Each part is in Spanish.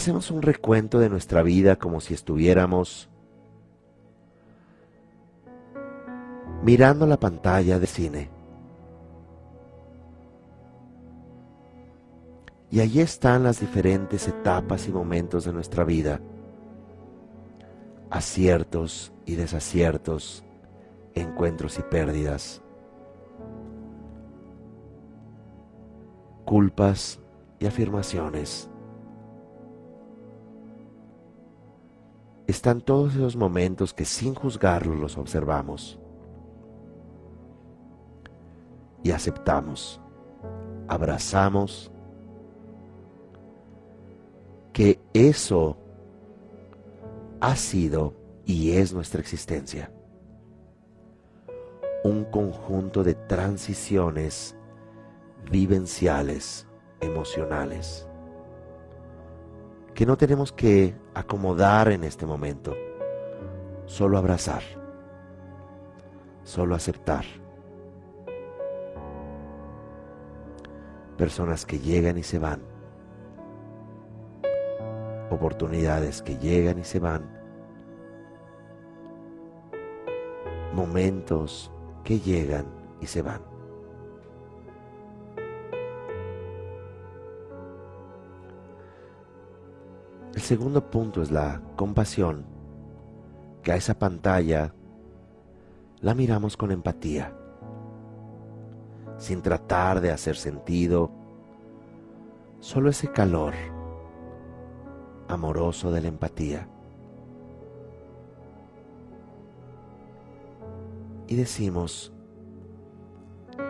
Hacemos un recuento de nuestra vida como si estuviéramos mirando la pantalla de cine. Y allí están las diferentes etapas y momentos de nuestra vida, aciertos y desaciertos, encuentros y pérdidas, culpas y afirmaciones. Están todos esos momentos que sin juzgarlos los observamos y aceptamos, abrazamos que eso ha sido y es nuestra existencia. Un conjunto de transiciones vivenciales, emocionales que no tenemos que acomodar en este momento, solo abrazar, solo aceptar. Personas que llegan y se van, oportunidades que llegan y se van, momentos que llegan y se van. El segundo punto es la compasión, que a esa pantalla la miramos con empatía, sin tratar de hacer sentido, solo ese calor amoroso de la empatía. Y decimos,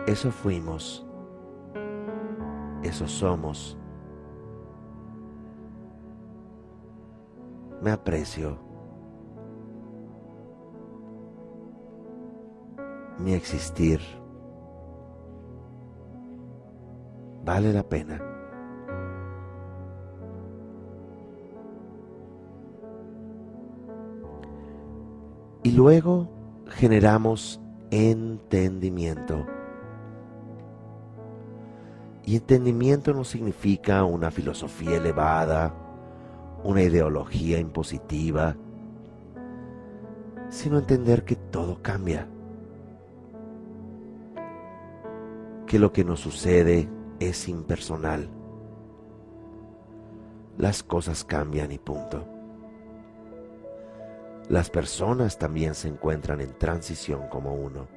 eso fuimos, eso somos, me aprecio. Mi existir vale la pena. Y luego generamos entendimiento. Y entendimiento no significa una filosofía elevada, una ideología impositiva, sino entender que todo cambia, que lo que nos sucede es impersonal. Las cosas cambian y punto. Las personas también se encuentran en transición como uno.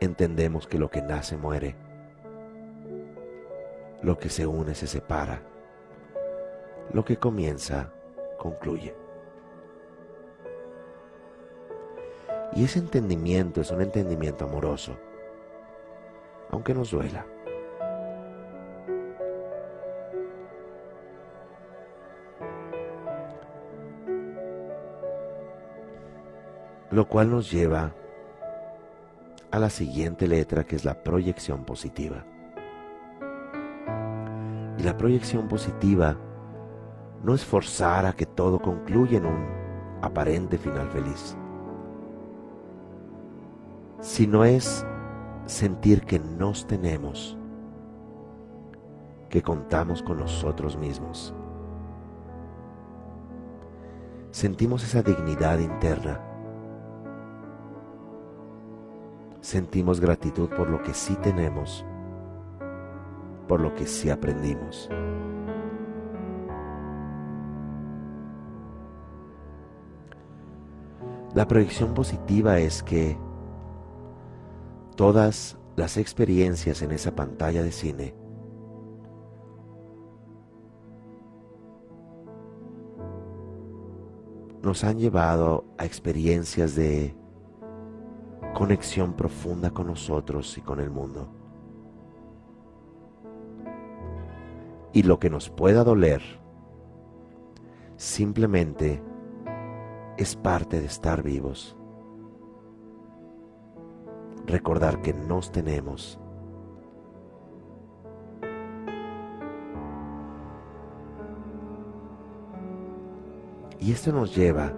Entendemos que lo que nace muere, lo que se une se separa lo que comienza concluye. Y ese entendimiento es un entendimiento amoroso, aunque nos duela. Lo cual nos lleva a la siguiente letra que es la proyección positiva. Y la proyección positiva no es forzar a que todo concluya en un aparente final feliz, sino es sentir que nos tenemos, que contamos con nosotros mismos. Sentimos esa dignidad interna. Sentimos gratitud por lo que sí tenemos, por lo que sí aprendimos. La proyección positiva es que todas las experiencias en esa pantalla de cine nos han llevado a experiencias de conexión profunda con nosotros y con el mundo. Y lo que nos pueda doler simplemente es parte de estar vivos. Recordar que nos tenemos. Y esto nos lleva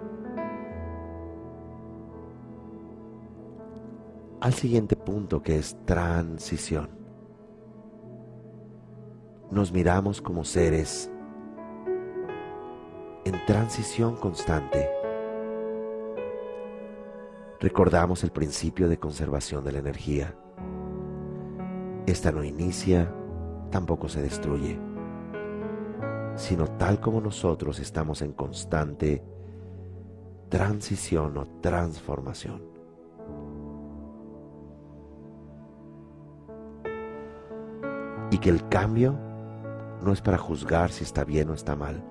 al siguiente punto que es transición. Nos miramos como seres en transición constante. Recordamos el principio de conservación de la energía. Esta no inicia, tampoco se destruye, sino tal como nosotros estamos en constante transición o transformación. y que el cambio no es para juzgar si está bien o está mal,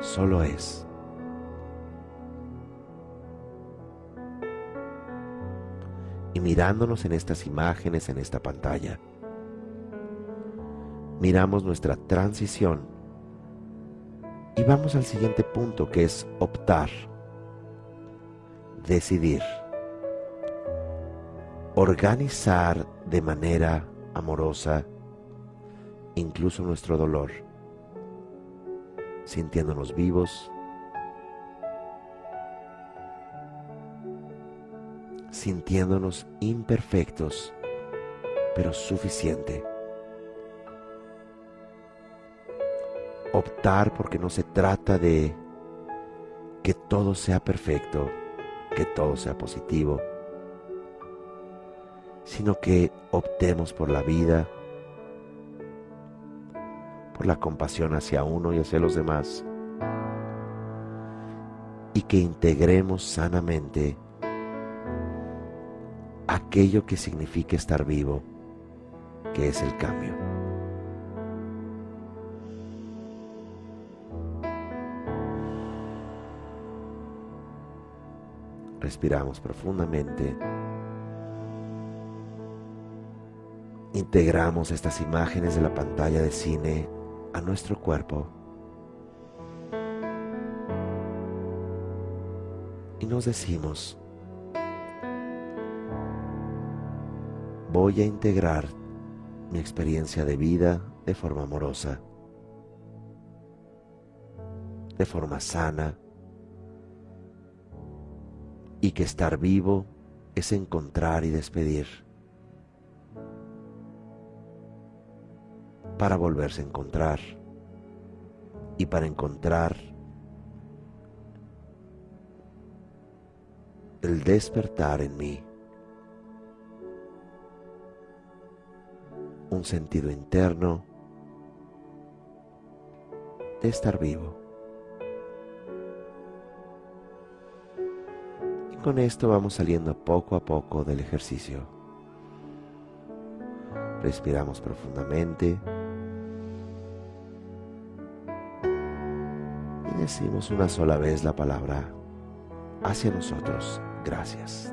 solo es. Y mirándonos en estas imágenes, en esta pantalla, miramos nuestra transición y vamos al siguiente punto que es optar, decidir, organizar de manera amorosa incluso nuestro dolor, sintiéndonos vivos, sintiéndonos imperfectos, pero suficiente. Optar porque no se trata de que todo sea perfecto, que todo sea positivo, sino que optemos por la vida, por la compasión hacia uno y hacia los demás. Y que integremos sanamente aquello que significa estar vivo, que es el cambio. Respiramos profundamente. Integramos estas imágenes de la pantalla de cine a nuestro cuerpo y nos decimos, voy a integrar mi experiencia de vida de forma amorosa, de forma sana, y que estar vivo es encontrar y despedir. para volverse a encontrar y para encontrar el despertar en mí, un sentido interno de estar vivo. Y con esto vamos saliendo poco a poco del ejercicio. Respiramos profundamente. decimos una sola vez la palabra hacia nosotros. Gracias.